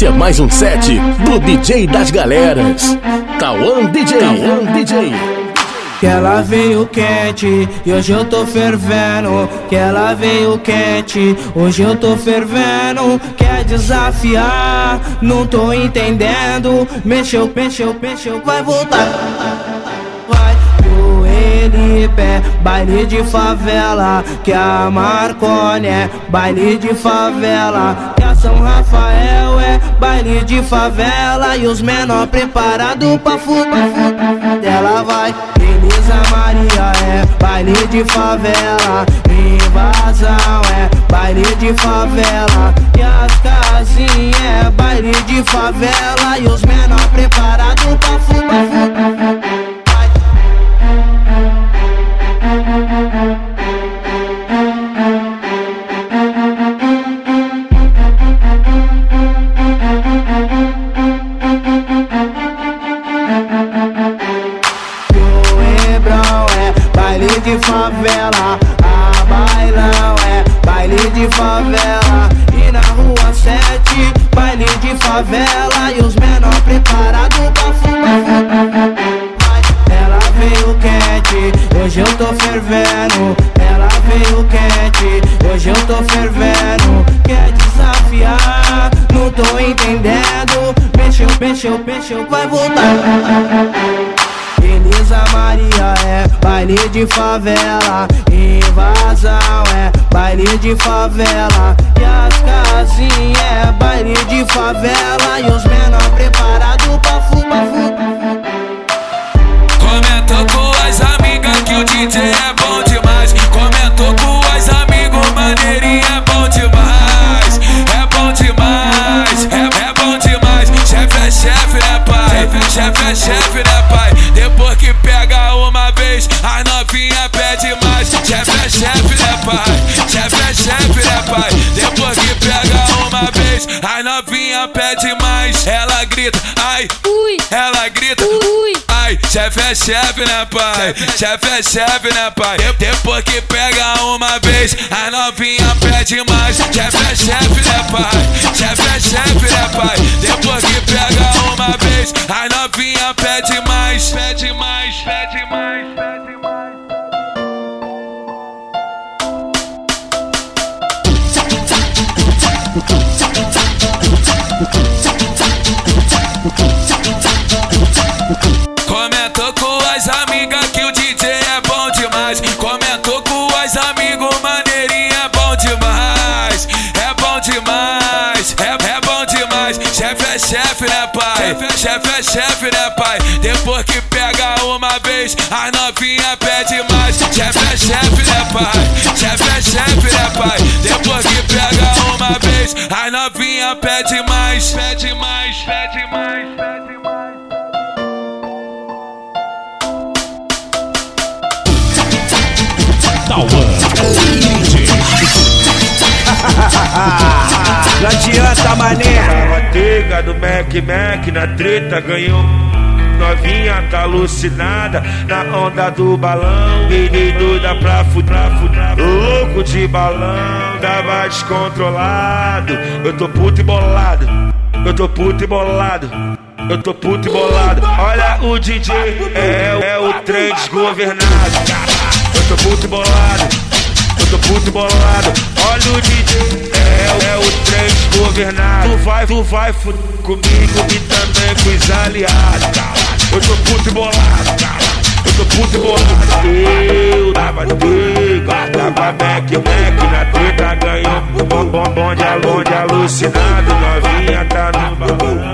É mais um set do DJ das galeras. Tauan DJ. Tauan DJ. Que ela veio quente e hoje eu tô fervendo. Que ela veio quente, hoje eu tô fervendo. Quer desafiar, não tô entendendo. Mexeu, mexeu, mexeu, vai voltar pé, baile de favela, que a Marconi é baile de favela, São Rafael é baile de favela e os menor preparado pra fuder. Ela vai, Elisa Maria é baile de favela, invasão é baile de favela, e as casinhas é baile de favela e os menor preparado pra fuder. Elisa Maria é baile de favela, invasão é baile de favela, e as casinhas é baile de favela, e os menor preparado pra Chefe é chefe, né, pai? Depois que pega uma vez, a novinha pede mais. Chefe é chefe, né, pai? Chefe é chefe, né, pai? Depois que pega uma vez, a novinha pede mais. Ela grita, ai, ui. Chefe é chefe, né, pai? Chefe é chefe, né, pai? Depois que pega uma vez, a novinha pede mais. Chefe é chefe, né, pai? Chefe é chefe, né, pai? Depois que pega uma vez, a novinha pede mais. Pede mais, pede mais, pede mais. Pai? Chefe é chefe, né, pai? Depois que pega uma vez, a novinha pede mais. Chefe é chefe, né, pai? Chefe é chefe, né, pai? Depois que pega uma vez, a novinha pede mais. Pede mais, pede mais, pede mais. Tauan Não adianta, mané. Tava do Mac Mac na treta ganhou. Novinha tá alucinada na onda do balão. Peguei doida pra fuder, louco de balão. Tava descontrolado. Eu tô puto e bolado. Eu tô puto e bolado. Eu tô puto e bolado. Olha o DJ, é, é o trem desgovernado. Eu tô puto e bolado. Tô puto bolado. Olha o DJ, é, é o trem desgovernado. Tu vai, tu vai comigo e também com os aliados. Eu tô puto bolado, Eu tô puto bolado. Eu tava no bico, tava Mac, Mac na treta ganhou. Bom, bom, bom de, bom de alucinado. Novinha tá no balão.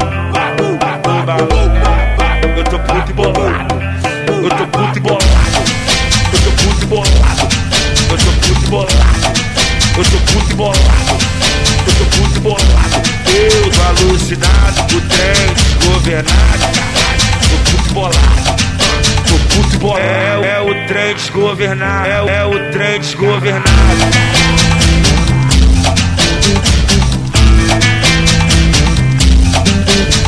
Eu tô puto bolado. Eu tô puto Eu tô puto e bolado. Eu tô puto e bolado. Eu tô alucinado. O trem desgovernado. Tô puto e bolado. Tô puto e bolado. É, é o trem desgovernado. É, é o trem desgovernado.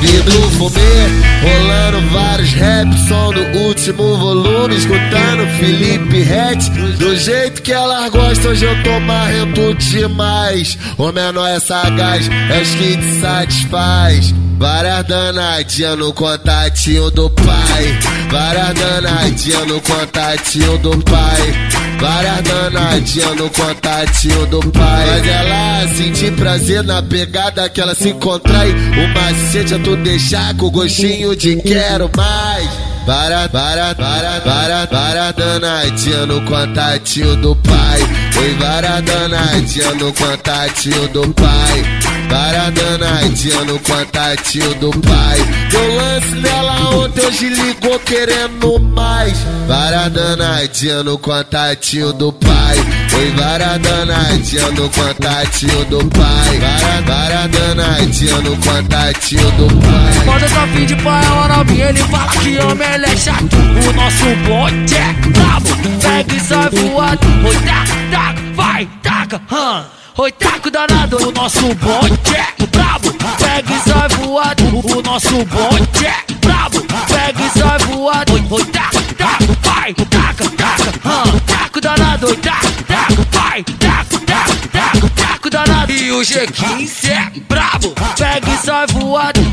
Vidro fumê, rolando vários rap, som do último volume, escutando Felipe Ret, do jeito que elas gostam, hoje eu tô marrento demais. O menor é sagaz, é os que te satisfaz. Várias danadinhas no contatinho do pai. Várias danadinhas no contatinho do pai. Várias danadinhas no contatinho do pai. Mas ela sentir prazer na pegada que ela se contrai. O macete é tu deixar com gostinho de quero mais. Para, para, para, para, para danadinha no contatinho do pai. Oi, para danadinha no contatinho do pai. Para danadinha no contatinho do pai. Deu lance nela ontem, hoje ligou querendo mais. Para danadinha no contatinho do pai. Oi, para danadinha no contatinho do pai. Para, para danadinha no contatinho do pai. Quando tá fim de pai, a novinha, ele fala que homem ele é chato. O nosso bonde é brabo. Pega e sai voado. Oi, taca, taca, vai, taca, hã. Oi, taca danado. O nosso bonde é brabo. Pega e sai voado. O nosso bonde é brabo. Pega e sai voado. Oi, oi, taca, taca, vai, taca, taca, hã. Taca danado. Oi, taca, taca, vai, taca, taca, taca, taca danado. E o G15 é brabo.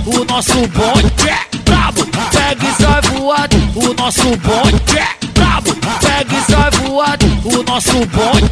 O nosso bonde é brabo. Pega e sai voado. O nosso bonde é brabo. Pega e sai voado. O nosso bonde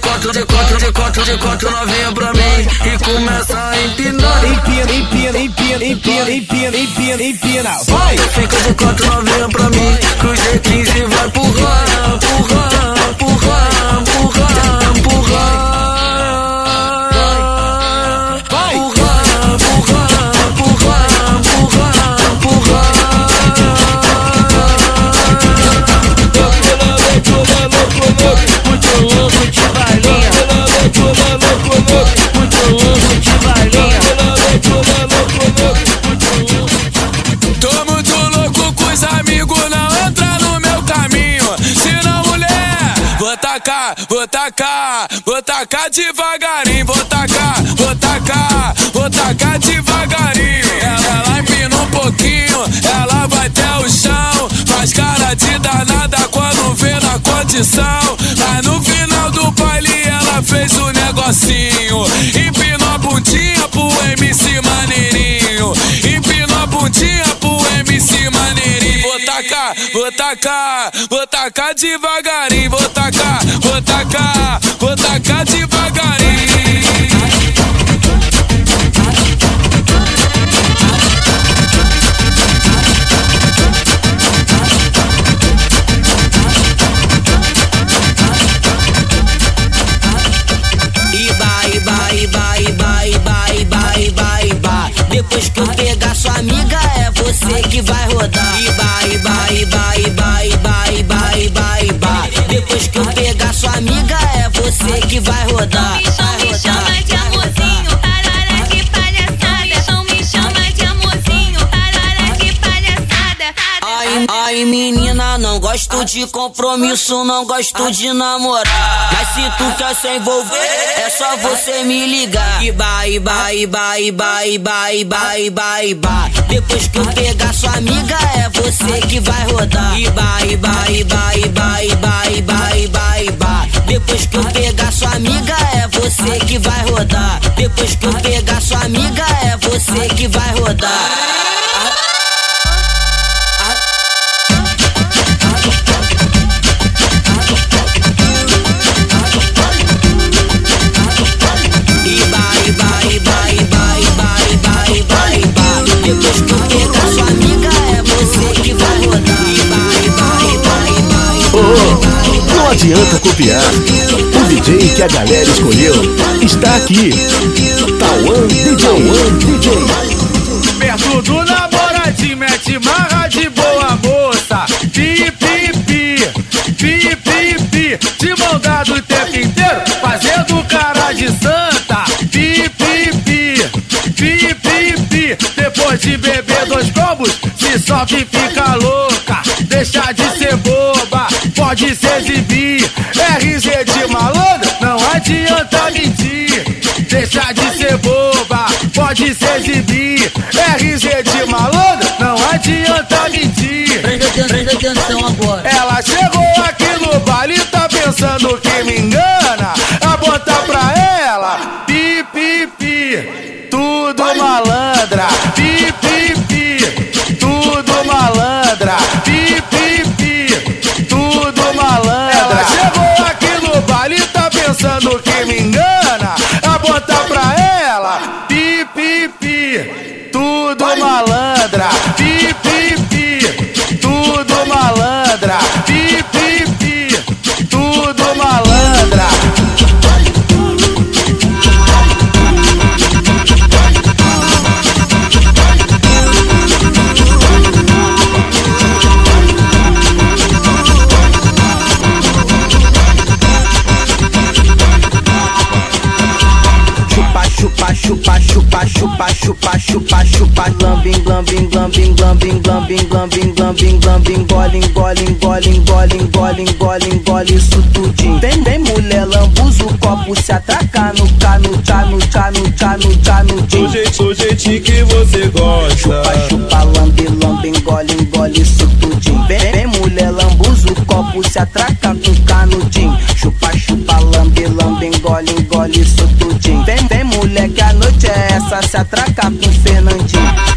quatro, de quatro, de quatro, de quatro, novinha pra mim e começa a empinar. Empina, empina, empina, empina, empina, empina, empina. Vai! Fica de quatro novinha pra mim que o G15 vai empurrar, empurrar, empurrar, tacar, vou tacar, vou tacar devagarinho, vou tacar, vou tacar, vou tacar devagarinho. Ela, ela empina um pouquinho, ela vai até o chão, faz cara de danada quando vê na condição. Mas no final do baile ela fez o negocinho, empinou a bundinha pro MC maneirinho, empinou a bundinha MC maneirinho. Vou tacar, vou tacar, vou tacar devagarinho, vou tacar, vou tacar, vou tacar devagarinho. Você que vai rodar. Iba, iba, iba, iba, iba, iba, iba, iba. Depois que eu pegar sua amiga, é você que vai rodar. Me chama de amorzinho, parará que palhaçada. Me chama de amorzinho, parará que palhaçada. Ai, ai, menina, gosto de compromisso, não gosto de namorar. Mas se tu quer se envolver, é só você me ligar. E vai, vai, vai, vai, vai, vai, vai, vai. Depois que eu pegar sua amiga, é você que vai rodar. E vai, vai, vai, vai, vai, vai, vai, vai. Depois que eu pegar sua amiga, é você que vai rodar. Depois que eu pegar sua amiga, é você que vai rodar. Adianta copiar. O DJ que a galera escolheu está aqui. Tauan DJ. DJ. Perto do namoradinho, mete marra de boa moça. Pi, pi, pi, pi, pi, pi. De mão dada o tempo inteiro, fazendo cara de santa. Pi, pi, pi, pi, pi, pi. Depois de beber dois combos, se sobe e fica louca. Deixa de ser boba, pode se exibir. RZ de malandro, não adianta mentir. Deixa de ser boba, pode se exibir. RZ de malandro, não adianta mentir. Presta atenção agora. Ela chegou aqui no baile, tá pensando que me engana. Chupa, chupa, chupa, chupa, glambing, glambing, glambing, glambing, glambing, glambing, glambing, glambing, engole, engole, engole, engole, engole, engole, engole isso tudinho. Vem, vem mulher, lambuza o copo, se atracar no cano, tchá, no tchá, no tchá, no tchá, no tchá. Do jeito, do jeitinho que você gosta. Chupa, chupa, lambe, lambe, engole, engole isso tudinho. Vem, vem mulher, lambuza o copo, se atraca com canudinho. Chupa, chupa, lambe, lambe, engole, engole isso começa a se atracar com o Fernandinho.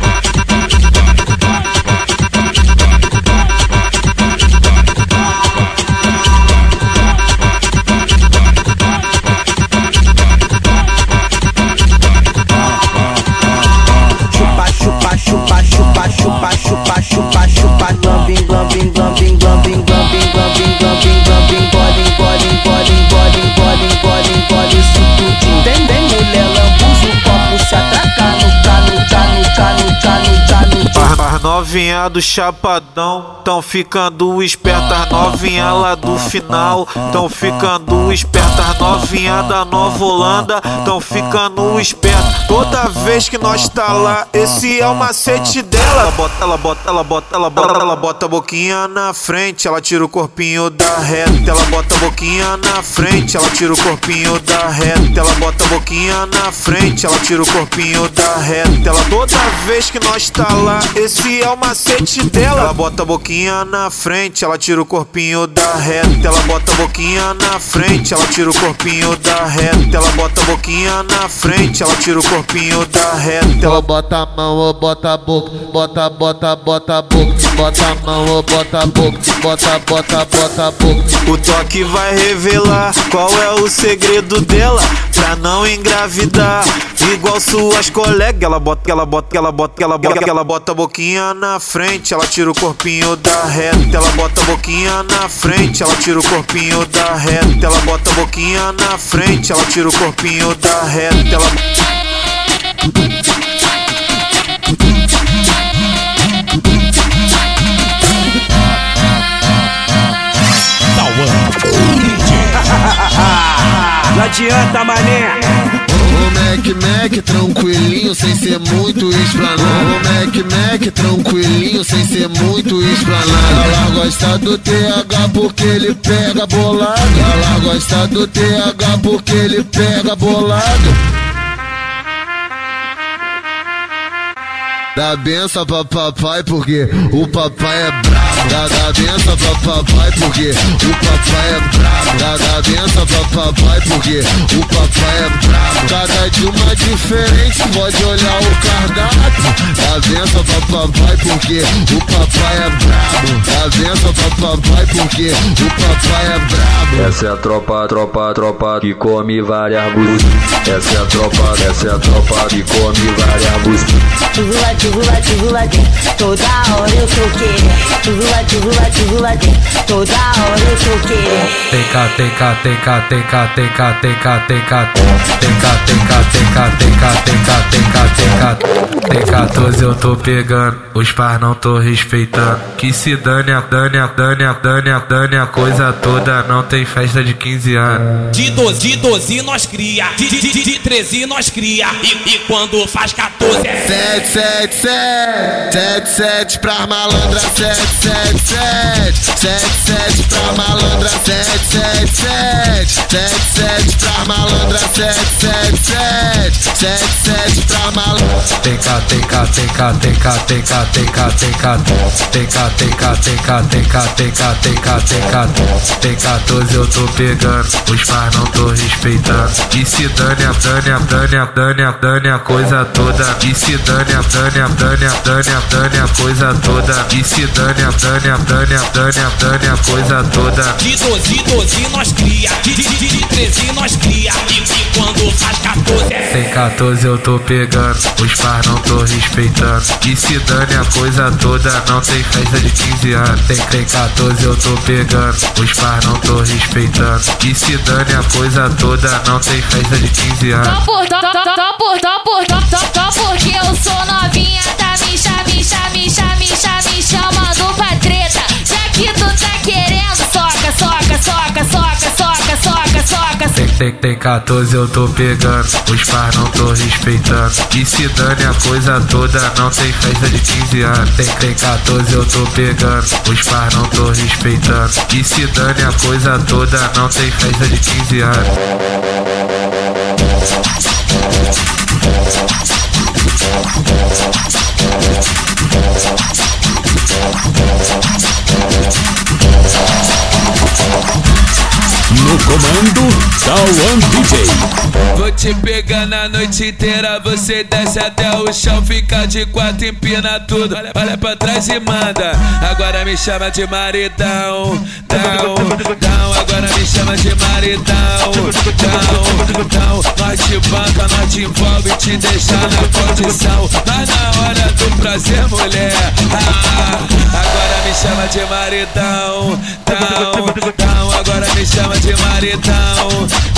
Novinha do chapadão tão ficando espertas, novinha lá do final tão ficando espertas, novinha da Nova Holanda tão ficando espertas. Toda vez que nós tá lá, esse é o macete dela. Ela bota, ela bota, ela bota, ela bota, ela bota a boquinha na frente, ela tira o corpinho da reta, ela bota a boquinha na frente, ela tira o corpinho da reta, ela bota a boquinha na frente, ela tira o corpinho da reta. Ela toda vez que nós tá lá, esse é o macete dela. Ela bota a boquinha na frente, ela tira o corpinho da reta, ela bota a boquinha na frente, ela tira o corpinho da reta, ela bota a boquinha na frente, ela tira o corpinho da reta. Ela bota a mão, ou bota a boca, bota, bota, bota a boca, bota a mão, ou bota a boca, bota, bota, bota a boca. O toque vai revelar qual é o segredo dela pra não engravidar. Igual suas colegas, ela bota, ela bota, ela bota, ela bota, ela bota a boquinha na frente, ela tira o corpinho da reta. Ela bota a boquinha na frente, ela tira o corpinho da reta. Ela bota a boquinha na frente, ela tira o corpinho da reta. Ela Não adianta, mané. O Mac Mac tranquilinho, sem ser muito explanado. Mac Mac tranquilinho, sem ser muito explanado. Ela gosta do TH porque ele pega bolado. Ela gosta do TH porque ele pega bolado. Dá benção pra papai porque o papai é brabo. Dá, dá benção pra papai porque o papai é brabo. Dá, dá benção pra papai porque o papai é brabo. Cada de uma diferente, pode olhar o cardápio. Dá benção pra papai porque o papai é brabo. Dá benção pra papai porque o papai é brabo. Essa é a tropa, tropa, tropa que come várias buzis. Essa é a tropa, essa é a tropa que come várias buzis tivula, tivula, toda hora eu tô querendo. Tivula, tivula, tivula, toda hora eu tô querendo. Teca, teca, teca, teca, teca, teca, teca, teca, teca, teca, teca, teca, teca, teca, teca, 14 eu tô pegando, os pais não tô respeitando. Que se dane a, dane a, dane a, dane a, dane a coisa toda, não tem festa de 15 anos. De 12, de 12 nós cria, de, de, de, de 13 nós cria, e, e quando faz 14 é 7, 7, sete, sete, pra malandra, sete, sete, sete, sete, sete pra malandra, sete, sete, sete, sete, sete pra malandra, sete, sete, sete, sete, sete pra malandra. Teca, teca, teca, teca, teca, teca, teca, teca, teca, teca, teca, teca, teca, teca, teca, 14 eu tô pegando, os pais não tô respeitando. E se dane dane dane dane dane a coisa toda, e se dane dane a, dane a, dane a, dane a coisa toda. E se dane a, dane a, dane a, dane a, dane a coisa toda. De 12, 12 nós cria, de, de, de, de 13 nós cria. E, e quando faz 14 Tem 14 eu tô pegando, os pais não tô respeitando. E se dane a coisa toda, não tem festa de 15 anos. Tem, tem 14 eu tô pegando, os pais não tô respeitando. E se dane a coisa toda, não tem festa de 15 anos. Só por, só, só, só por, só por, só, só, só porque eu sou novinha, tá me chama, me chama, me chama, me chama, me chamando pra treta. Já que tu tá querendo, soca, soca, soca, soca, soca, soca, soca. Tem, tem, tem 14 eu tô pegando, os pais não tô respeitando. E se dane a coisa toda, não tem festa de 15 anos. Tem, tem 14 eu tô pegando, os pais não tô respeitando. E se dane a coisa toda, não tem festa de 15 anos. Thank no comando, Tauan DJ. Vou te pegar na noite inteira, você desce até o chão, fica de quatro, empina tudo. Olha, olha pra trás e manda. Agora me chama de maridão, dão, dão. Agora me chama de maridão, dão, dão. Nós te banca, nós te envolve, te deixa na condição. Mas na hora do prazer, mulher. Ah, agora me chama de maridão, dão, dão. Agora me chama de maridão,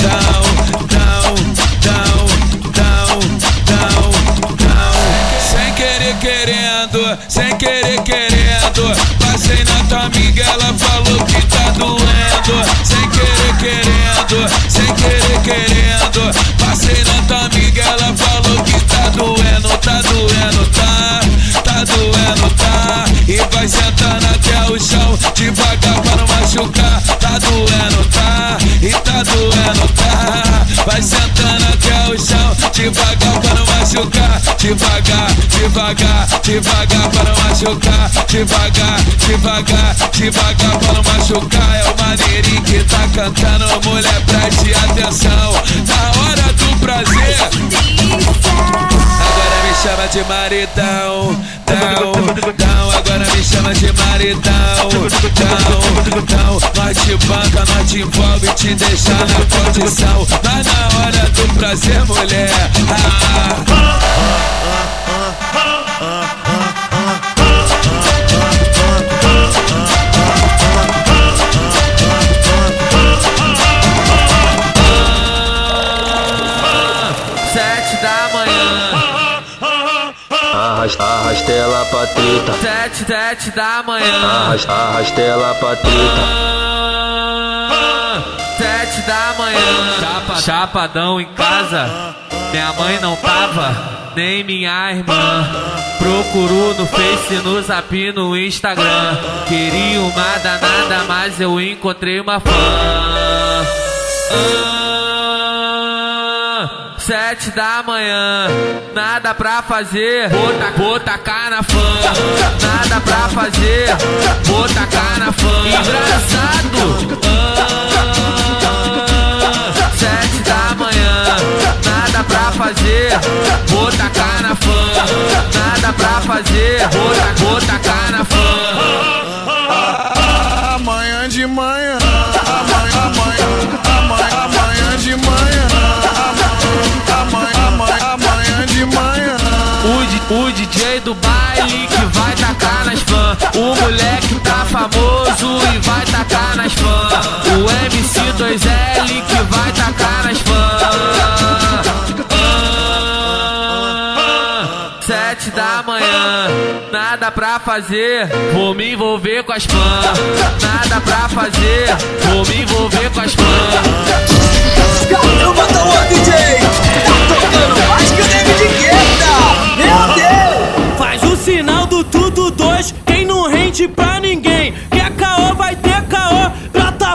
dão, dão, dão, dão, dão, dão. Sem querer querendo, sem querer querendo. Passei na tua amiga, ela falou que tá doendo. Sem querer querendo, sem querer querendo. Passei na tua amiga, ela falou que tá doendo, tá doendo, tá, tá doendo, tá. E vai sentando até o chão, devagar pra não machucar. Tá doendo, tá, e tá doendo, tá. Vai sentando até devagar, devagar pra não machucar. Devagar, devagar, devagar pra não machucar. É o maneirinho que tá cantando, mulher, preste atenção. Na hora do prazer. Agora me chama de maridão, dão. Agora me chama de maridão, dão, dão. Nós te banca, nós te envolve, te deixa na condição. Mas na hora do prazer, mulher. Sete Arrasta, arrasta ela pra. Sete, sete da manhã. Arrasta, arrasta ela pra. Sete da manhã. Chapa, chapadão em casa. Minha mãe não tava, nem minha irmã. Procurou no Face, no Zap, no Instagram. Queria uma danada, mas eu encontrei uma fã. Ah, Sete da manhã, nada pra fazer, vou, ta tacar na fã. Nada pra fazer, vou tacar na fã. Engraçado. Ah, Sete da manhã, nada pra fazer, vou tacar na fã. Nada pra fazer, vou, ta vou tacar na fã. Amanhã de manhã, amanhã, amanhã, amanhã, amanhã de manhã, amanhã, amanhã, de manhã. O, o DJ do baile que vai tacar nas fãs. O moleque tá famoso e vai tacar nas fãs. O MC2L que vai tacar nas fãs. Sete da manhã, nada pra fazer, vou me envolver com as fãs. Nada pra fazer, vou me envolver com as fãs. Caramba, Tauan DJ! Tá tocando mais que o David Guetta! Meu Deus! Faz o sinal do tudo dois, quem não rende pra ninguém. Quer caô, vai ter caô,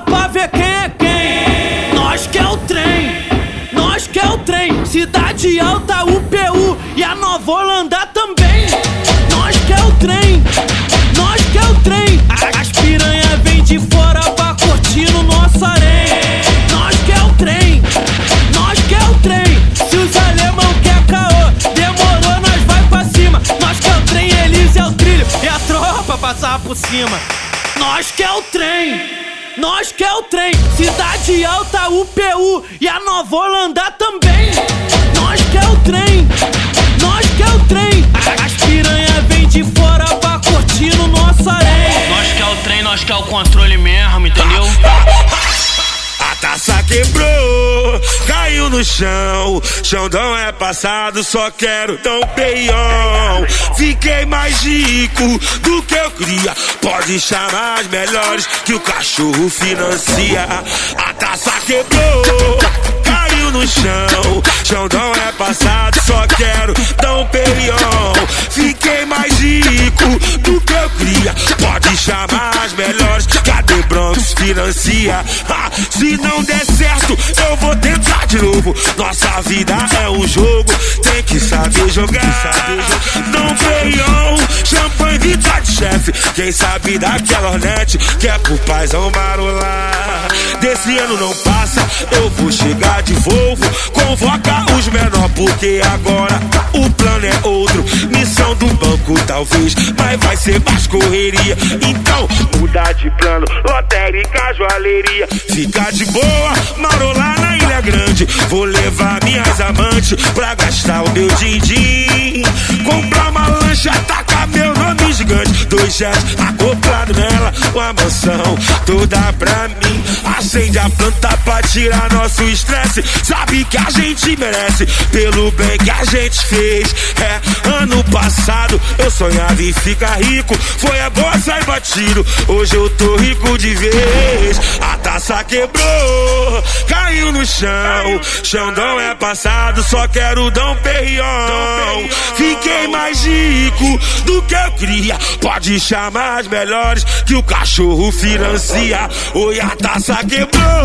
pra ver quem é quem. Nós que é o trem, nós que é o trem. Cidade Alta, UPU e a Nova Holanda também. Nós que é o trem, nós que é o trem. As piranha vem de fora pra curtir no nosso harém. Nós que é o trem, nós que é o trem. Se os alemão quer caô, demorou, nós vai pra cima. Nós que é o trem, eles é o trilho e a tropa passar por cima. Nós que é o trem, nós que é o trem. Cidade Alta, UPU e a Nova Holanda também. Nós que é o trem, nós que é o trem. A- As piranha vem de fora pra curtir no nosso harém. Nós que é o trem, nós que é o controle mesmo, entendeu? A taça quebrou, caiu no chão. Xandão é passado, só quero tão peião. Fiquei mais rico do que eu queria. Pode chamar as melhores que o cachorro financia. A taça quebrou, no chão. Xandão é passado, só quero tão peião. Fiquei mais rico do que eu queria. Pode chamar as melhores, cadê Broncos financia? Ah, se não der certo, eu vou tentar de novo. Nossa vida é um jogo, tem que saber jogar. Não peião, champanhe, vida de chefe. Quem sabe daquela hornet que é pro paizão marolar. Desse ano não passa, eu vou chegar de Volvo. Convoca os menor, porque agora o plano é outro. Missão do banco, talvez, mas vai ser mais correria. Então, mudar de plano, lotérica, joalheria. Ficar de boa, marolar na Ilha Grande. Vou levar minhas amantes pra gastar o meu din-din. Comprar uma lancha, tacar meu nome gigante. Dois jets acoplado nela, uma mansão toda pra mim. Acende a planta pra tirar nosso estresse. Sabe que a gente merece pelo bem que a gente fez. É, ano passado eu sonhava em ficar rico. Foi a boa sair batido. Hoje eu tô rico de vez. A taça quebrou, caiu no chão. Xandão é passado, só quero dar um perrião. Fiquei mais rico do que eu queria. Pode chamar as melhores que o cachorro financia. Oi, a taça quebrou,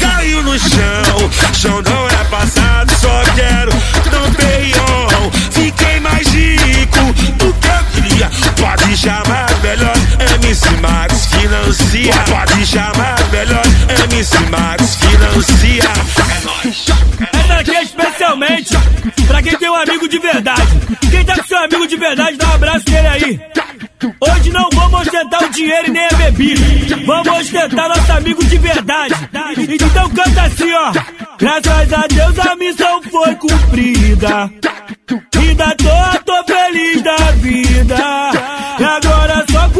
caiu no chão. Xandão é passado, só quero dar um perrião. Fiquei mais rico do que eu queria. Pode chamar as melhores, MC Max financia. Pode chamar as melhores, MC Max financia. Essa aqui é especialmente pra quem tem um amigo de verdade. Quem tá com seu amigo de verdade, dá um abraço nele aí. Hoje não vamos ostentar o dinheiro e nem a bebida. Vamos ostentar nosso amigo de verdade. Então canta assim, ó. Graças a Deus a missão foi cumprida. Ainda tô, tô feliz da vida. E agora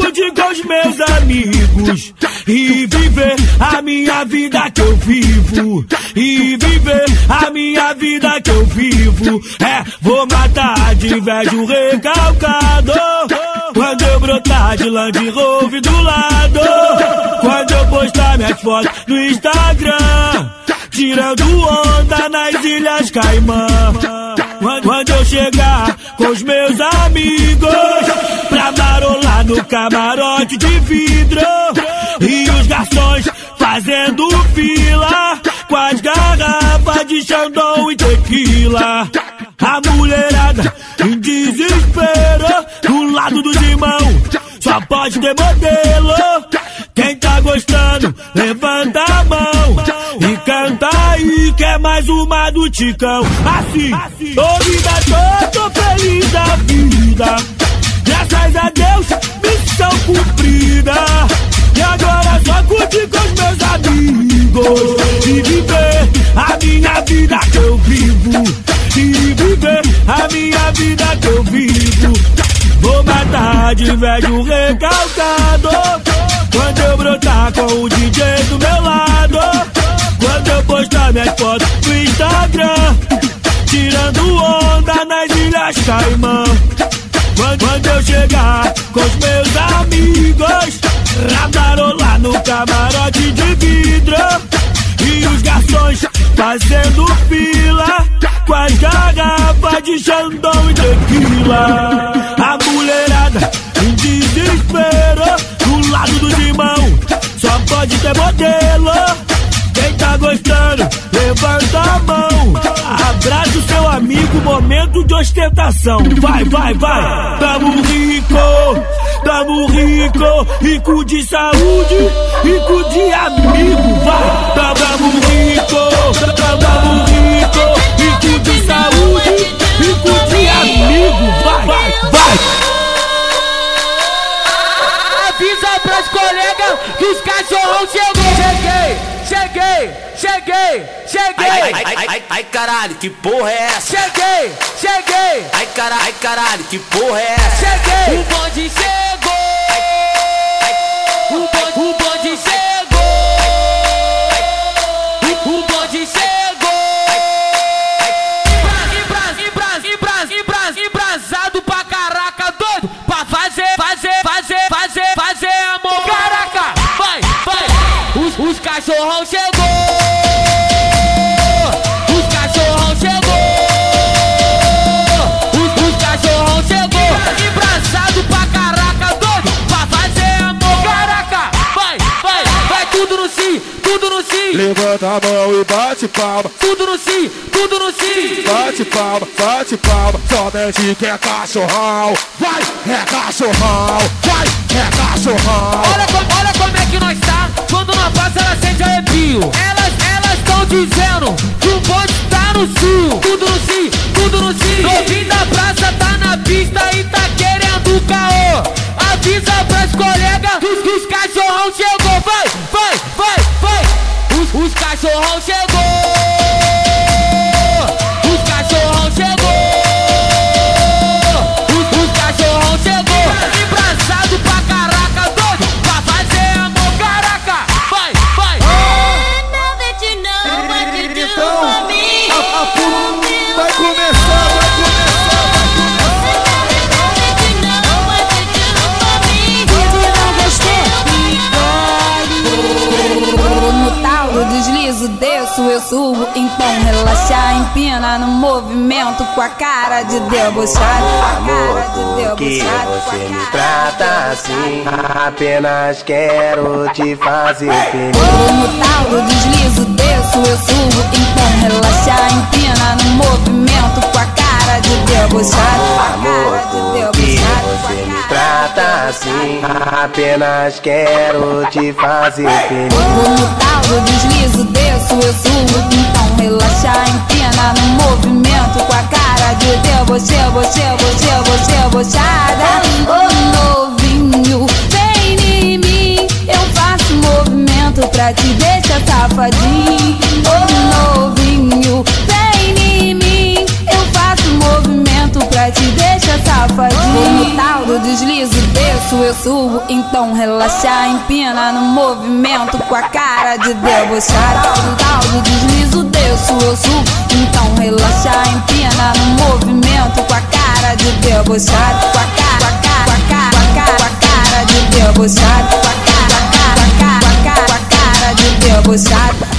só curtir com os meus amigos. E viver a minha vida que eu vivo. E viver a minha vida que eu vivo. É, vou matar de inveja recalcado. Quando eu brotar de Land Rover do lado. Quando eu postar minhas fotos no Instagram. tirando onda nas Ilhas Caimã. Quando eu chegar com os meus amigos, pra marolar no camarote de vidro, e os garçons fazendo fila, com as garrafas de Xandão e tequila. A mulherada em desespero, do lado dos irmãos, só pode ter modelo. Quem tá gostando, levanta a mão e canta aí que é mais uma do Ticão. Assim, ô vida, tô, tô feliz da vida. Graças a Deus, missão cumprida. E agora só curtir com os meus amigos e viver a minha vida que eu vivo. E viver a minha vida que eu vivo. Vou matar de velho recalcado. Quando eu brotar com o DJ do meu lado. Quando eu postar minhas fotos no Instagram. Tirando onda nas Ilhas Caimã. Quando, quando eu chegar com os meus amigos. Radarolar no camarote de vidro. E os garçons fazendo fila com as garrafas de Xandão e tequila. A mulherada em desespero, do lado dos irmãos, só pode ter modelo. Quem tá gostando, levanta a mão. Abraça o seu amigo, momento de ostentação. Vai, vai, vai. Tamo rico, tamo rico, rico de saúde, rico de amigo. Vai, tamo rico, tamo rico, rico de saúde, rico de amigo. Vai, vai, vai. Avisa pras colegas que os cachorrão chegou. Cheguei, cheguei, cheguei, cheguei. Ai, ai, ai, ai, ai, caralho, que porra é essa? Cheguei, cheguei. Ai, caralho, ai, caralho, que porra é essa? Cheguei. O bonde chegou. Levanta a mão e bate palma. Tudo no sim, tudo no sim. Bate palma, bate palma. Somente que é cachorrão. Vai, é cachorrão. Vai, é cachorrão. Olha, co- olha como é que nós tá. Quando nós passa, ela sente arrepio. Elas, elas estão dizendo que o bonde tá no cio. Tudo no cio, tudo no cio. Novinho da praça tá na pista e tá querendo caô. Avisa pras colegas que os cachorrão chegou. Vai, vai, vai, vai. Os, os cachorrão chegou. Os cachorrão chegou. Relaxar, empina no movimento com a cara de debochado. Com a cara de que você me trata assim. Apenas quero te fazer feliz. No tal do deslizo, desço, eu subo. Então relaxar, empina no movimento com a cara de debochado. Com a trata assim. Apenas quero te fazer feliz. No tal do deslizo, desço, eu subo. Então relaxar, empina no movimento com a cara de deboche, boche, boche, boche, bochada. Ô novinho, vem em mim. Eu faço movimento pra te deixar safadinho. Deslizo, desço, eu subo. Então relaxar, empina no movimento com a cara de debochado. No tal do deslizo, desço, eu subo. Então relaxar, empina no movimento com a cara de debochado. Com a cara, com a cara, com a cara, com a cara, de debochado. Com a cara, com a cara, com a cara, com a cara de debochado.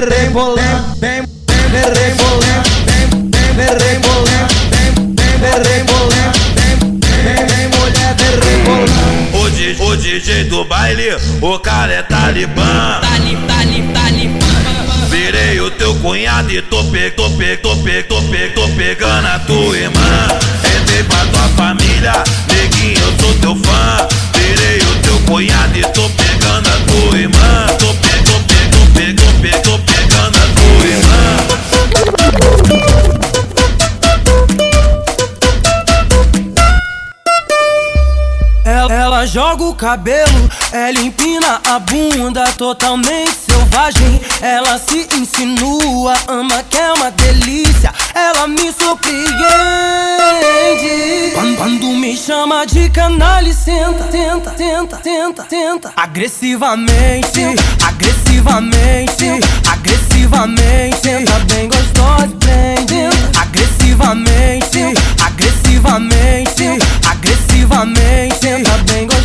Rebolando, vem, vem, rebolando, vem, vem, rebolando, vem, vem, rebolando, vem, vem, mulher. O, DJ, do baile, o cara é talibã. Talib, talib, talib. Virei o teu cunhado e tô pe, tô pe, tô pe, tô pe, tô pegando a tua irmã. Entrei pra tua família, neguinho, eu sou teu fã. Virei o teu cunhado e tô joga o cabelo, ela empina a bunda totalmente selvagem. Ela se insinua, ama que é uma delícia. Ela me surpreende. Quando, quando me chama de canalha, senta, tenta, tenta, tenta, tenta. Agressivamente, agressivamente, agressivamente. Senta bem gostosa, prende. Agressivamente, agressivamente, agressivamente. Senta bem gostosa,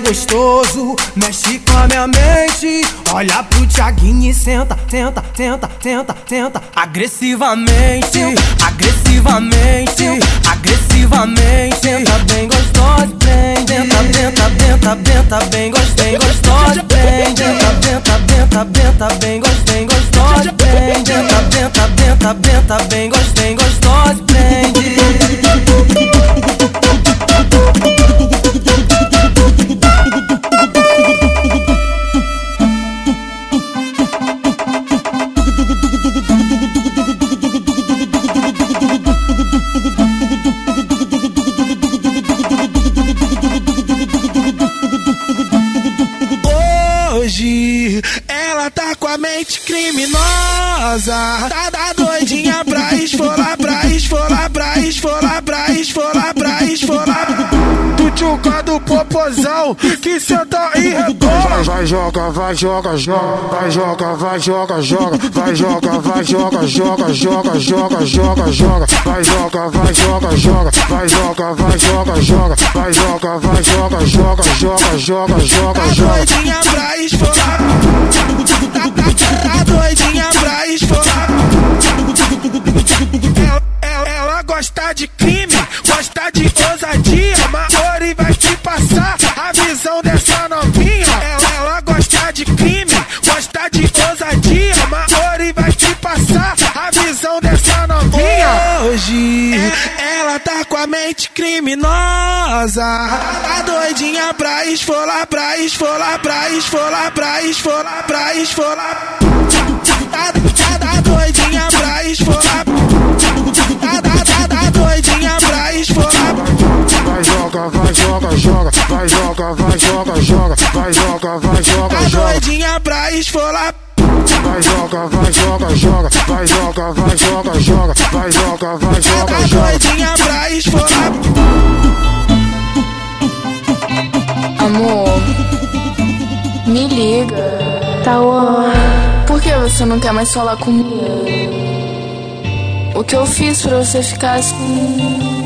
gostoso, mexe com a minha mente. Olha pro Thiaguinho e senta, tenta, tenta, tenta, tenta. Agressivamente, agressivamente, agressivamente. Senta bem gostosa, prende. Tenta, tenta, tenta, tenta, bem gostosa, bem gostosa, prende. Tenta, tenta, tenta, tenta, bem gostosa, bem gostosa, prende. Tenta, tenta, tenta, tenta, bem gostosa, bem mente criminosa. Tá, tá doidinha pra esfolar, pra esfolar, pra esfolar, pra esfolar, pra esfolar. Tutuca do popozão que senta e rebola. Vai joga, vai joga, joga, vai joga, vai joga, joga, vai joga, vai joga, joga, joga, joga, joga, joga, vai joga, vai joga, joga, vai joga, vai joga, joga, vai joga, vai joga, joga, joga, joga, joga, Tá joga. doidinha pra esfolar. Tá, tá, tá doidinha pra esfolar. Gosta de crime, gosta de ousadia. Maori vai te passar a visão dessa novinha. Ela, ela gosta de crime, gosta de ousadia. Maori vai te passar a visão dessa novinha. Hoje ela tá com a mente criminosa. Tá doidinha pra esfolar, pra esfolar, pra esfolar, pra esfolar, pra esfolar. Tá, tá, tá doidinha pra esfolar. Joga, vai joga, joga, vai joga, vai joga, joga, vai joga, vai joga, Tá joga. doidinha pra esfolar. Vai joga, vai joga, joga, vai joga, vai joga, joga, vai joga, vai Tá joga, joga. doidinha pra esfolar. Amor, me liga. Tauan, por que você não quer mais falar comigo? O que eu fiz pra você ficar assim?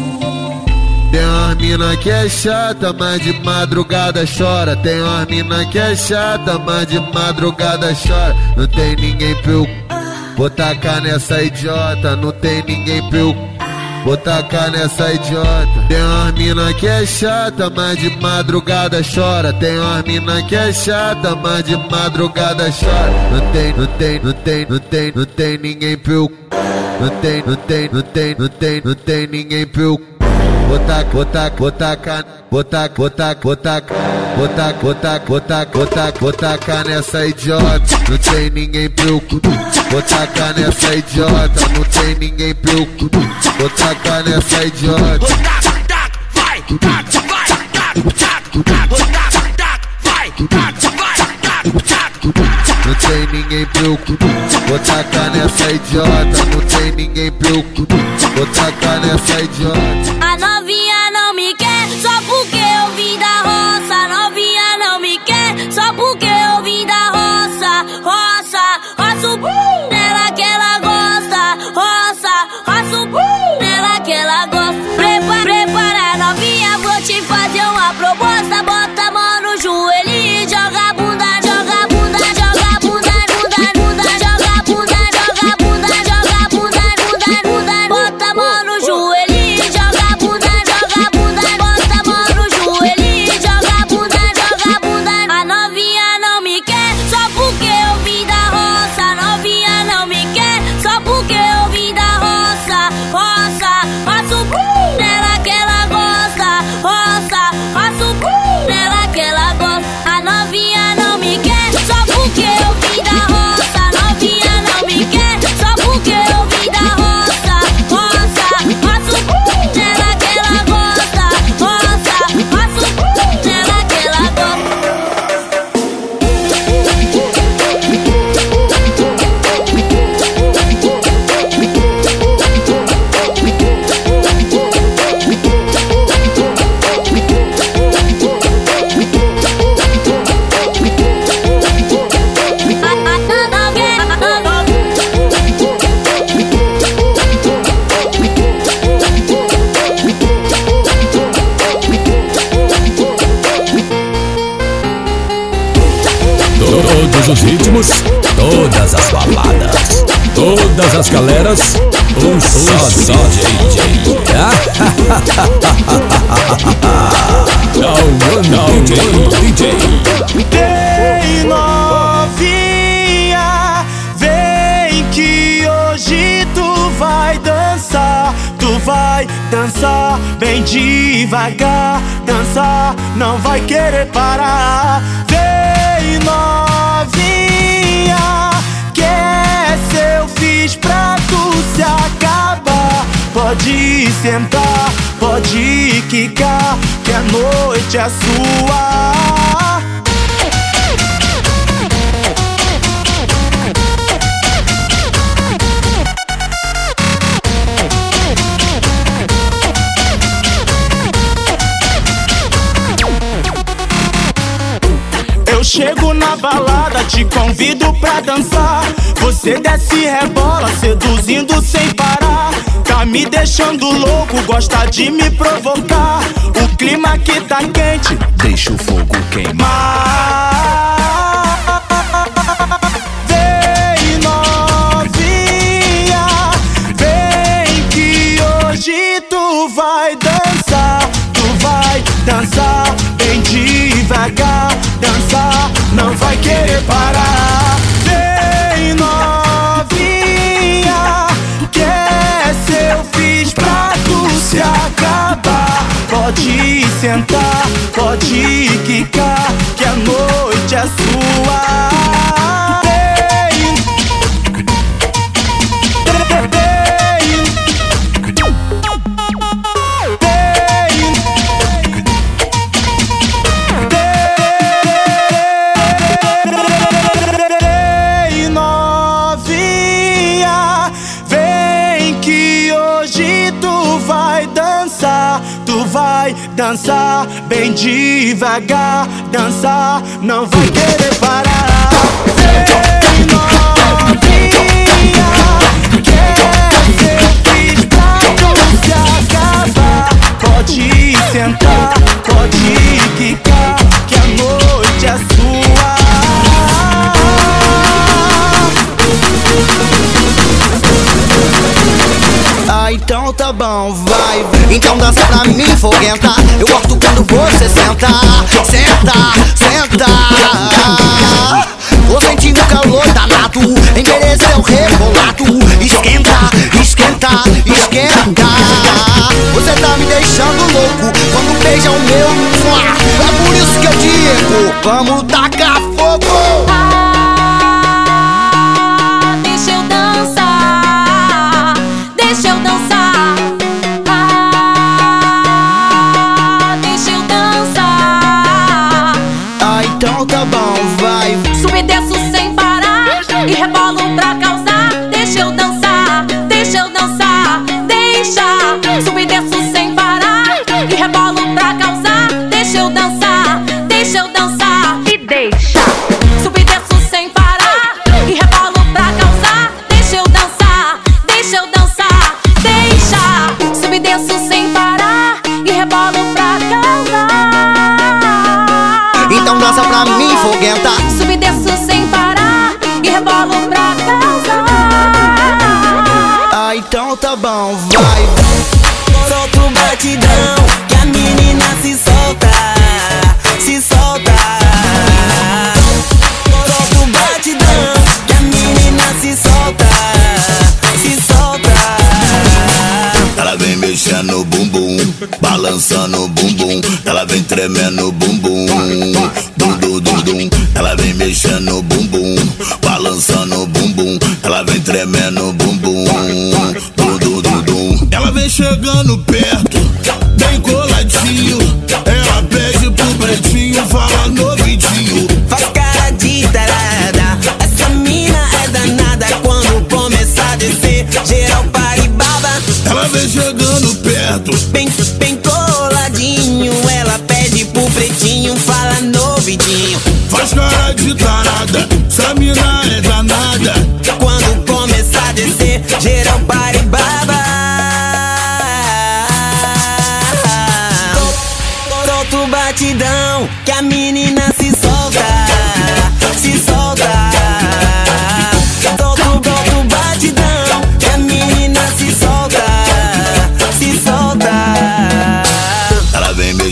Tem uma mina que é chata, mas de madrugada chora. Tem uma mina que é chata, mas de madrugada chora. Não tem ninguém eu botar cá nessa idiota. Não tem ninguém eu botar cá nessa idiota. Tem uma mina que é chata, mas de madrugada chora. Tem uma mina que é chata, mas de madrugada chora. Não tem, não tem, não tem, não tem, não tem ninguém eu. Não tem, não tem, não tem, não tem, não tem ninguém eu. Cá, botar, botar, botar, botar, botar, botar, botar, botar cá nessa idiota. Não tem ninguém botar cá nessa idiota. Não tem ninguém botar cá nessa idiota. Vai, vai, Não tem ninguém eu botar cá nessa idiota. Não tem ninguém eu botar cá nessa idiota. A novinha não me quer só porque eu vim da roça. A novinha não me quer só porque eu vim da roça. Roça, roça o as galeras, um só DJ. Tauan DJ. Ei, novinha, vem que hoje tu vai dançar. Tu vai dançar bem devagar. Dançar, não vai querer parar. Eu fiz pra tu se acabar. Pode sentar, pode quicar, que a noite é sua. Eu chego na balada, te convido pra dançar. Você desce e rebola, seduzindo sem parar. Tá me deixando louco, gosta de me provocar. O clima aqui tá quente, Deixa o fogo queimar. Que dançar bem devagar, dançar, não vai querer parar. Vem novinha, que essa eu fiz pra tu se acabar. Pode sentar, pode quicar, que a noite é sua. Dançar bem devagar, dançar, não vai querer parar. Vem novinha, que eu fiz pra tu se acabar. Pode sentar, pode quicar, Ah, então tá bom, vai. Então dança pra mim, foguenta. Eu gosto quando você senta, senta, senta. Tô sentindo calor danado, envelheceu rebolado. Esquenta, esquenta, esquenta. Você tá me deixando louco quando beija o meu. É por isso que eu digo: vamos tacar fogo.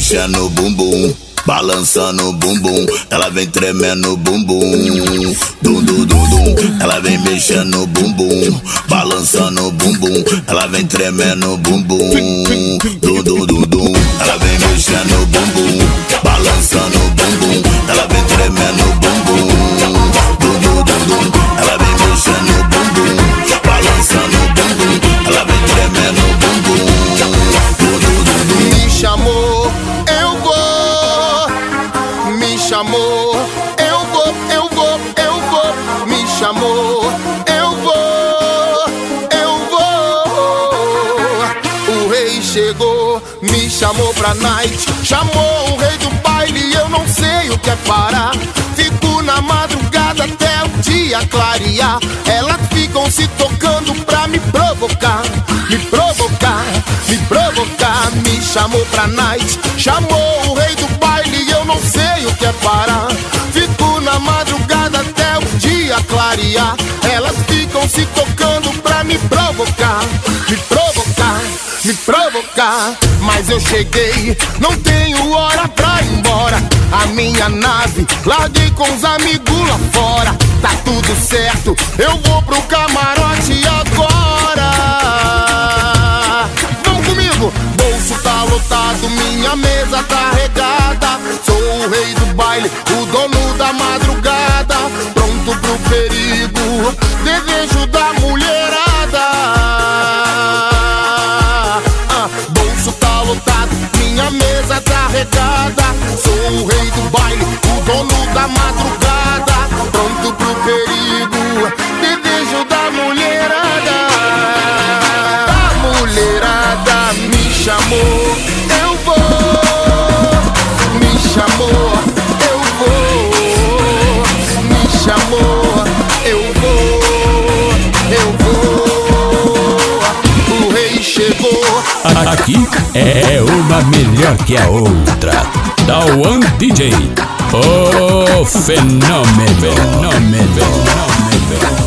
Mexendo o bumbum. Balançando o bumbum, ela vem tremendo o bumbum. Dum, dum, dum, dum. Ela vem mexendo o bumbum, balançando o bumbum. Ela vem tremendo o bumbum. Dum, dum, dum, dum. Ela vem mexendo o bumbum, balançando night. Chamou o rei do baile, eu não sei o que é parar. Fico na madrugada até o dia clarear. Elas ficam se tocando pra me provocar, me provocar, me provocar. Me chamou pra night, chamou o rei do baile, eu não sei o que é parar. Fico na madrugada até o dia clarear. Elas ficam se tocando pra me provocar, me provocar, me provocar. Mas eu cheguei, não tenho hora pra ir embora. A minha nave, larguei com os amigos lá fora. Tá tudo certo, eu vou pro camarote agora. Vamos comigo! Bolso tá lotado, minha mesa tá regada. Sou o rei do baile, o dono da madrugada. Pronto pro perigo, desejo Aqui é uma melhor que a outra. Da One DJ. O fenômeno. Fenômeno. Tu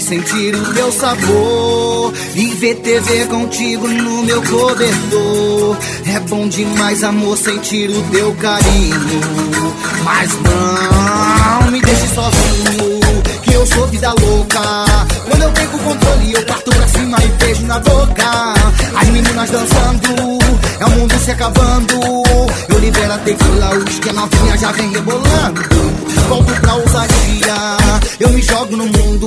sentir o teu sabor e ver TV contigo no meu cobertor. É bom demais, amor, sentir o teu carinho. Mas não me deixe sozinho, que eu sou vida louca. Quando eu tenho o controle, eu parto na boca. As meninas dançando, é o mundo se acabando. Eu libero a tequila, os que novinha já vem rebolando. Volto pra ousadia, eu me jogo no mundo.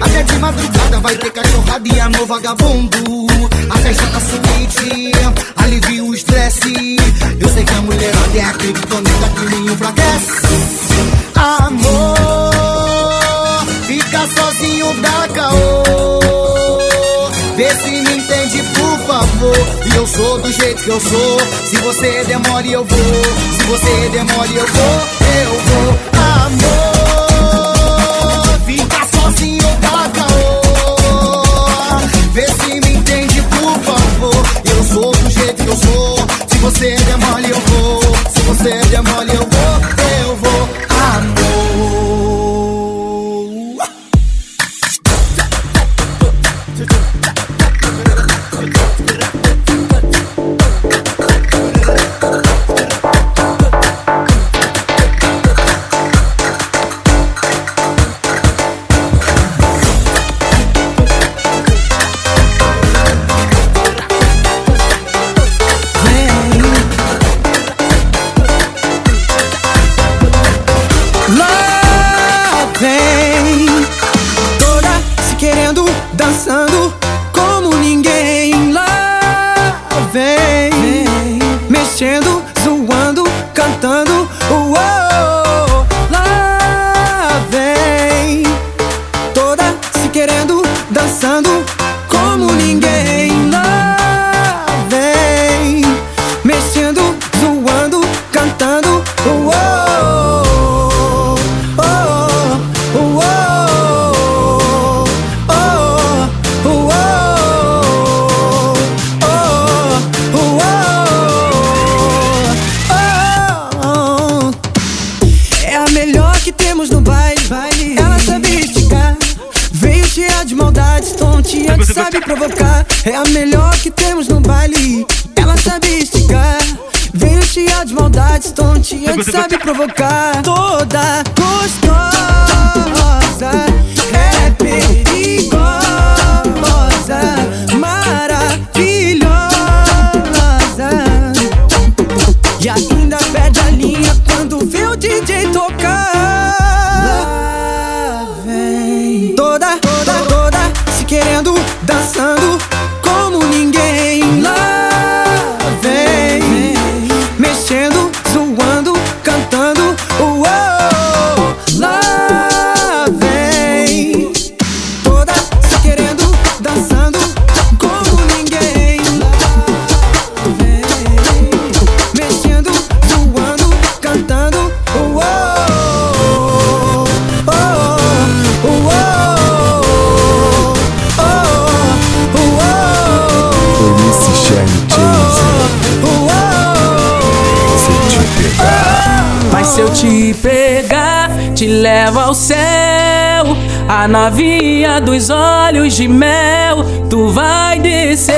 Até de madrugada vai ter cachorrada e amor vagabundo. A festa tá suíte, alivia o estresse. Eu sei que a mulherada é a criptonita que me enfraquece. Amor, fica sozinho dá caô. Favor. E eu sou do jeito que eu sou. Se você demore, eu vou. Se você demore, eu vou. Eu vou, amor. Fica sozinho, tá caô. Vê se me entende, por favor. Eu sou do jeito que eu sou. Se você demole, eu vou. Se você demole, eu vou. Eu vou, provocar. A navinha dos olhos de mel, tu vai descer.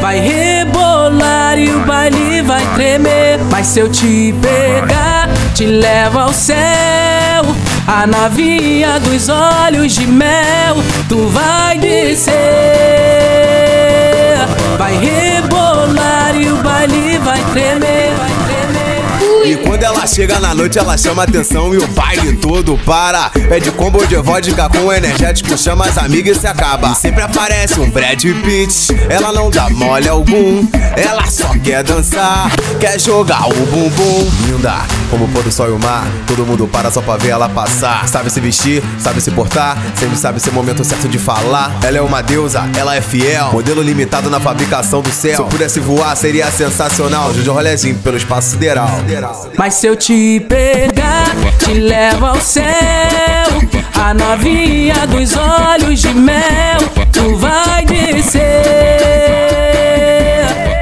Vai rebolar e o baile vai tremer. Mas se eu te pegar, te levo ao céu. A navinha dos olhos de mel, tu vai descer. Vai rebolar e o baile vai tremer. E quando ela chega na noite, ela chama atenção e o baile todo para. Pede combo de vodka com energético, chama as amigas e se acaba. E sempre aparece um Brad Pitt, ela não dá mole algum. Ela só quer dançar, quer jogar o bumbum. Linda, como o pôr do sol e o mar, todo mundo para só pra ver ela passar. Sabe se vestir, sabe se portar, sempre sabe ser o momento certo de falar. Ela é uma deusa, ela é fiel, modelo limitado na fabricação do céu. Se eu pudesse voar, seria sensacional. Jojo rolezinho pelo espaço sideral. Mas se eu te pegar, te levo ao céu. A novinha dos olhos de mel, tu vai descer.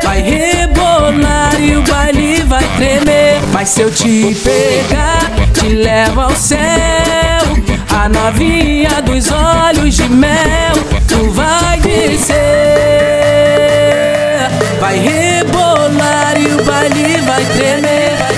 Vai rebolar e o baile vai tremer. Mas se eu te pegar, te levo ao céu. A novinha dos olhos de mel, tu vai descer. Vai rebolar e o baile vai tremer.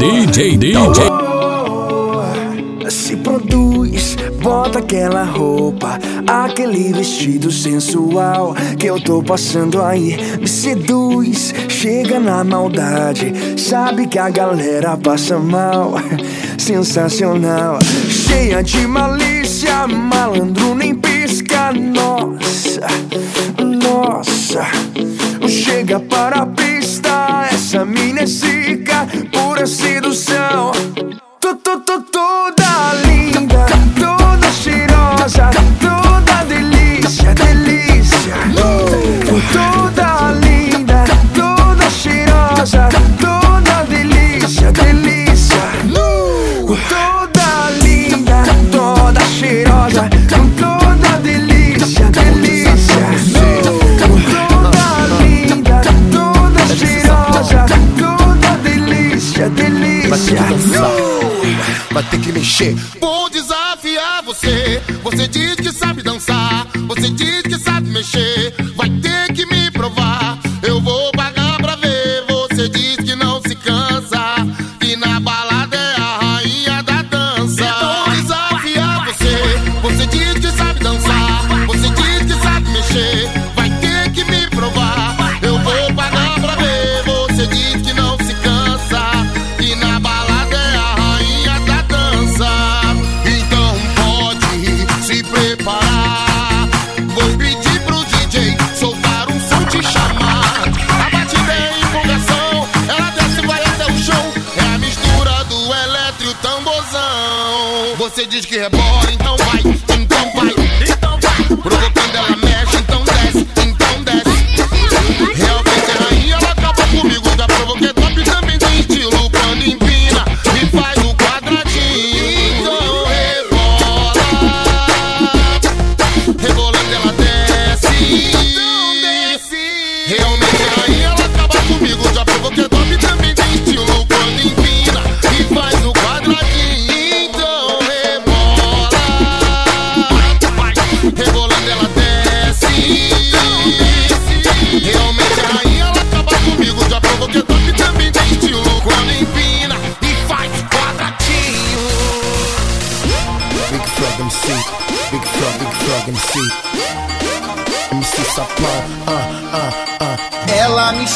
DJ DJ. Se produz, bota aquela roupa, aquele vestido sensual que eu tô passando aí. Me seduz, chega na maldade, sabe que a galera passa mal. Sensacional, cheia de malícia, malandro nem pisca.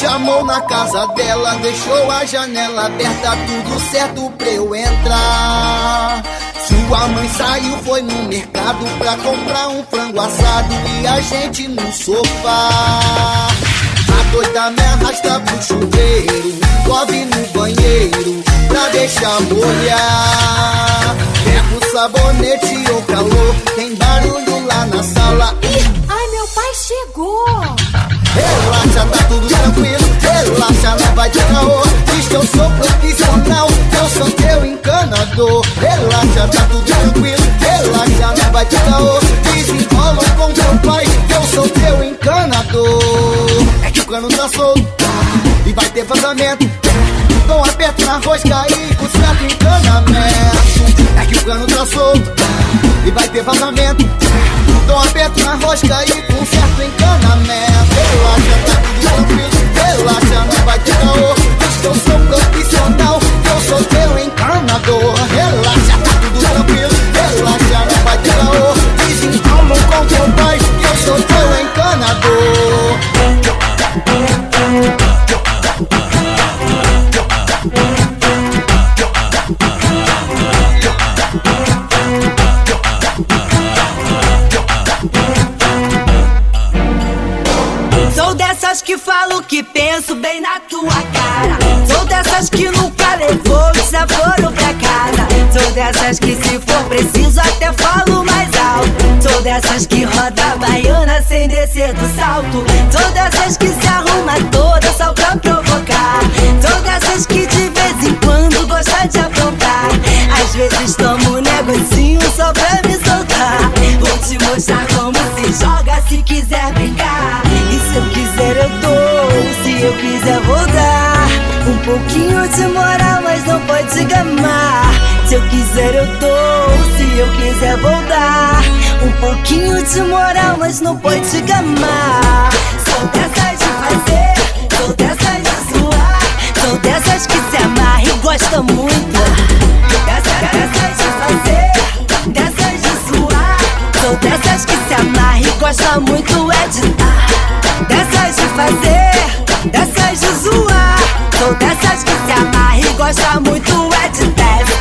Chamou na casa dela, deixou a janela aberta, tudo certo pra eu entrar. Sua mãe saiu, foi no mercado pra comprar um frango assado e a gente no sofá. A doida me arrasta pro chuveiro, sobe no banheiro pra deixar molhar. Pega o sabonete ou calor, tem barulho lá na sala. Ih, Ai, meu pai chegou! Relaxa, tá tudo tranquilo. Relaxa, não vai ter caô. Diz que eu sou profissional, que eu sou teu encanador. Relaxa, tá tudo tranquilo. Relaxa, não vai ter caô. Desenrola com teu pai, eu sou teu encanador. É que o cano tá solto e vai ter vazamento. Com aperto na rosca e com certo encanamento. É que o cano tá solto e vai ter vazamento. Com aperto na rosca e com certo encanamento. Relaxa, tá tudo tranquilo. Relaxa, não vai ter caô. Diz que eu sou profissional, eu sou teu encanador. Relaxa, tá tudo tranquilo. Relaxa, não vai ter caô. Desenrolam com teu pai, eu sou teu encanador. Sou dessas que falo penso bem na tua cara. Sou dessas que nunca levou desaforo pra casa. Sou dessas que se for preciso até falo mais alto. Sou dessas que roda a baiana sem descer do salto. Sou dessas que se arruma toda só pra provocar. Sou dessas que de vez em quando gosta de aprontar. Às vezes tomo um negocinho só pra me soltar. Vou te mostrar quiser vou dar. Um pouquinho de moral, mas não pode gamar. Se eu quiser eu dou, se eu quiser vou dar. Um pouquinho de moral, mas não pode gamar. Sou dessas de fazer, sou dessas de zoar. Sou dessas que se amarra gosta muito. Dessas, dessas de fazer, dessas de zoar. Sou dessas que se amarra e gosta muito é de dar. Dessas de fazer, gosta muito é de desce.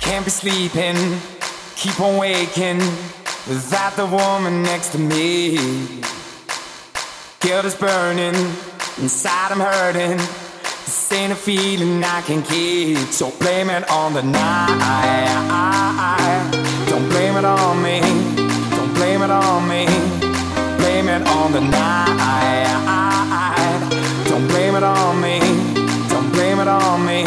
Can't be sleeping, keep on waking without the woman next to me. Guilt is burning, inside I'm hurting. Ain't a feeling I can keep, so blame it on the night. Don't blame it on me, don't blame it on me. Blame it on the night. Don't blame it on me, don't blame it on me.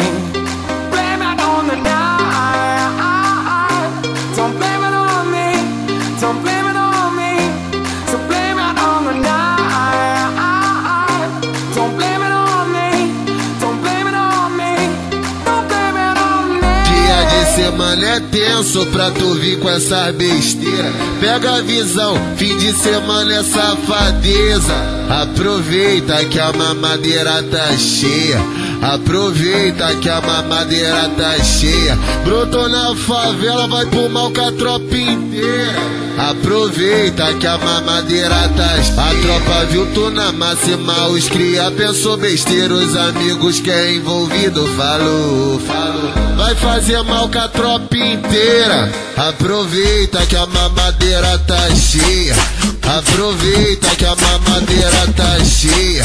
Semana é tenso pra tu vir com essa besteira. Pega a visão, fim de semana é safadeza. Aproveita que a mamadeira tá cheia. Aproveita que a mamadeira tá cheia. Brotou na favela, vai pro mal com a tropa inteira. Aproveita que a mamadeira tá cheia. A tropa viu tu na máxima, os cria pensou besteira. Os amigos que é envolvido falou, falou. Vai fazer mal com a tropa inteira. Aproveita que a mamadeira tá cheia. Aproveita que a mamadeira tá cheia.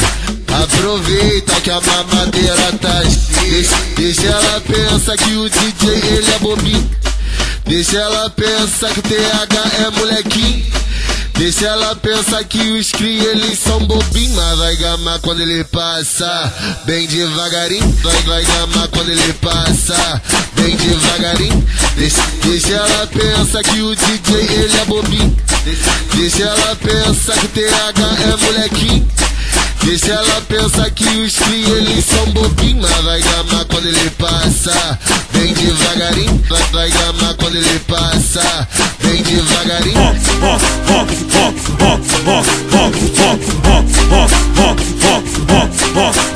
Aproveita que a mamadeira tá cheia. Deixa, deixa ela pensar que o DJ ele é bobinho. Deixa ela pensar que o TH é molequinho. Deixa ela pensar que os cria eles são bobinhos, mas vai gamar quando ele passa, bem devagarinho. Vai, vai gamar quando ele passa, bem devagarinho. Deixa, deixa ela pensar que o DJ ele é bobinho. Deixa ela pensar que o TH é molequinho. Deixa ela pensar que os cria eles são bobinhos, mas vai gamar quando ele passa, bem devagarinho. Vai, vai gamar quando ele passa, bem devagarinho.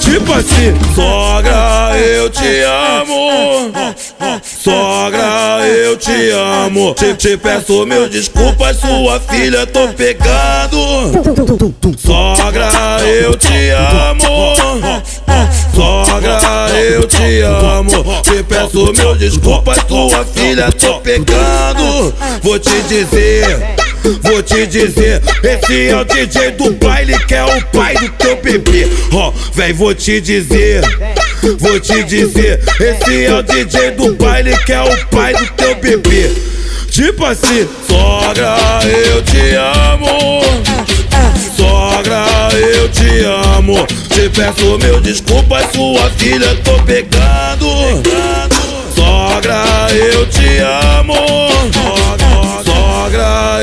Tipo assim, sogra, eu te amo. Sogra, eu te amo. Te, te peço mil desculpas, sua filha tô pegando. Sogra, eu te amo. Sogra, eu te amo. Te peço mil desculpas, sua filha tô pegando. Vou te dizer. Vou te dizer, esse é o DJ do baile que é o pai do teu bebê. Ó, véi, vou te dizer, vou te dizer, esse é o DJ do baile que é o pai do teu bebê. Tipo assim, sogra, eu te amo. Sogra, eu te amo. Te peço mil desculpas, sua filha tô pegando. Sogra, eu te amo. Sogra,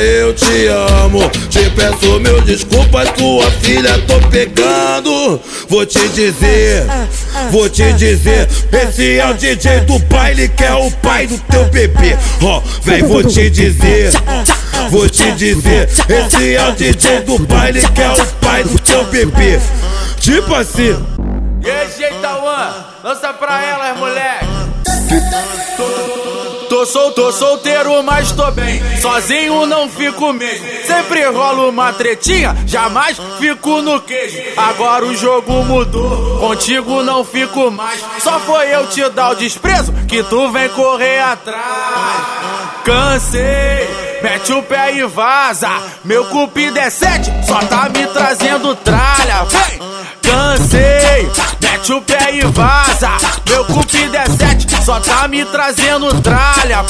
eu te amo. Te peço mil desculpas, tua filha tô pegando. Vou te dizer, vou te dizer. Esse é o DJ do baile que é o pai do teu bebê. Ó, véi, vou te dizer. Vou te dizer, esse é o DJ do baile que é o pai do teu bebê. Tipo assim. E aí, Jeitauã, lança pra elas, moleque. Tô sol, tô solteiro, mas tô bem. Sozinho não fico mesmo. Sempre rola uma tretinha, jamais fico no queijo. Agora o jogo mudou, contigo não fico mais. Só foi eu te dar o desprezo que tu vem correr atrás. Cansei, mete o pé e vaza. Meu cupido é sete, só tá me trazendo tralha. Cansei, mete o pé e vaza. Meu cupido é sete, só tá me trazendo tralha.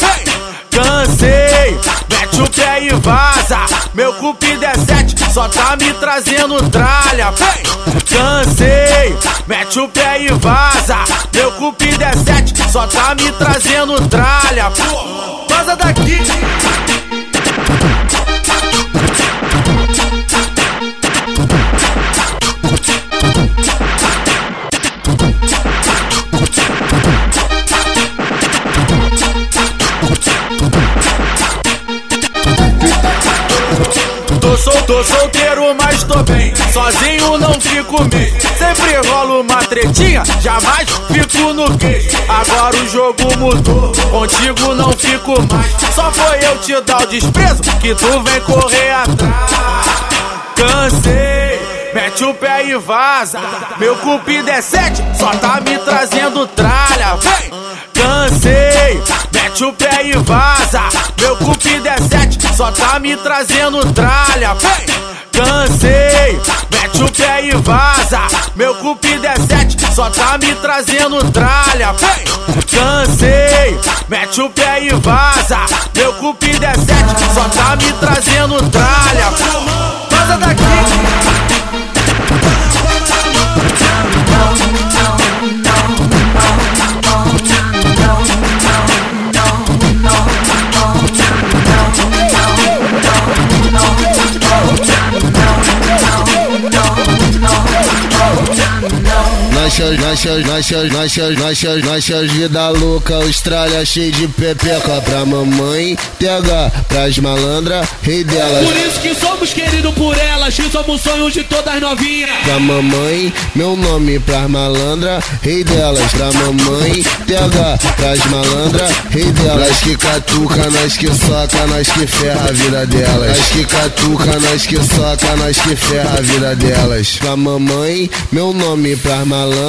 Cansei, mete o pé e vaza. Meu cupido é sete, só tá me trazendo tralha. Cansei, mete o pé e vaza. Meu cupido é sete, só tá me trazendo tralha. Vaza daqui. Tô solteiro, mas tô bem. Sozinho não fico mesmo. Sempre rolo uma tretinha, jamais fico no queijo. Agora o jogo mudou, contigo não fico mais. Só foi eu te dar o desprezo que tu vem correr atrás. Cansei, mete o pé e vaza. Meu cupido é sete, só tá me trazendo tralha. Vem, cansei, mete o pé e vaza. Meu cupido é sete, só tá me trazendo tralha. Cansei, mete o pé e vaza. Meu cupido é sete, só tá me trazendo tralha. Cansei, mete o pé e vaza. Meu cupido é sete, só tá me trazendo tralha. Vaza daqui. Nossas, nossas, nossas, nossas, nossas, nossas vida louca, Austrália cheio de pepeca pra mamãe, TH pras malandra, rei delas. Por isso que somos queridos por elas, que somos sonhos de todas novinhas. Pra mamãe, meu nome pras malandra, rei delas. Pra mamãe, TH pras malandra, rei delas. Nós que catuca, nós que soca, nós que ferra a vida delas. Nós que catuca, nós que soca, nós que ferra a vida delas. Pra mamãe, meu nome pras malandra,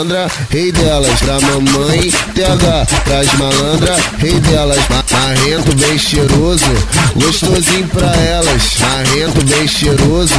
rei delas. Pra mamãe, TH pras malandra, rei delas. Ma- Marrento bem cheiroso, gostosinho pra elas. Marrento bem cheiroso,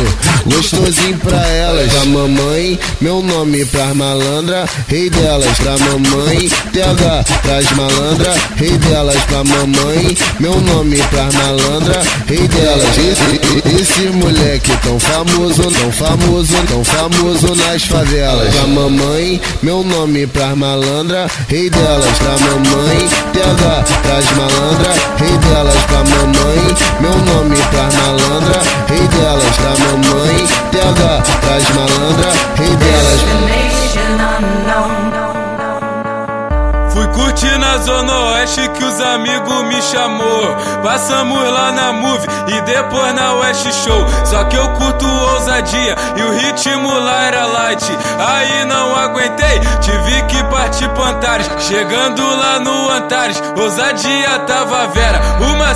gostosinho pra elas. Pra mamãe, meu nome pras malandra, rei delas. Pra mamãe, TH pras malandra, rei delas. Pra mamãe, meu nome pras malandra, rei delas. Esse, esse moleque tão famoso, tão famoso, tão famoso nas favelas. Pra mamãe, meu nome pras malandra, rei delas. Pra mamãe, TH pras malandra, rei delas. Pra mamãe, meu nome pras malandra, rei delas. Pra mamãe, TH pras malandra, rei delas. Fui curtir na Zona Oeste que os amigos me chamou. Passamos lá na Move e depois na West Show. Só que eu curto ousadia e o ritmo lá era light. Aí não aguentei, tive que partir pro Antares. Chegando lá no Antares, ousadia tava vera.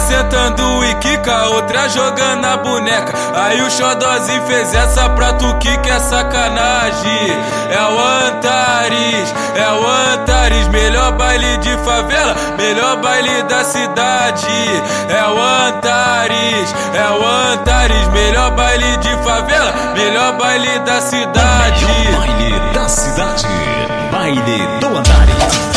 Sentando e quica, outra jogando a boneca. Aí o Xodózinho fez essa pra tu que quer sacanagem. É o Antares, é o Antares, melhor baile de favela, melhor baile da cidade. É o Antares, é o Antares, melhor baile de favela, melhor baile da cidade. Baile da cidade. Baile do Antares.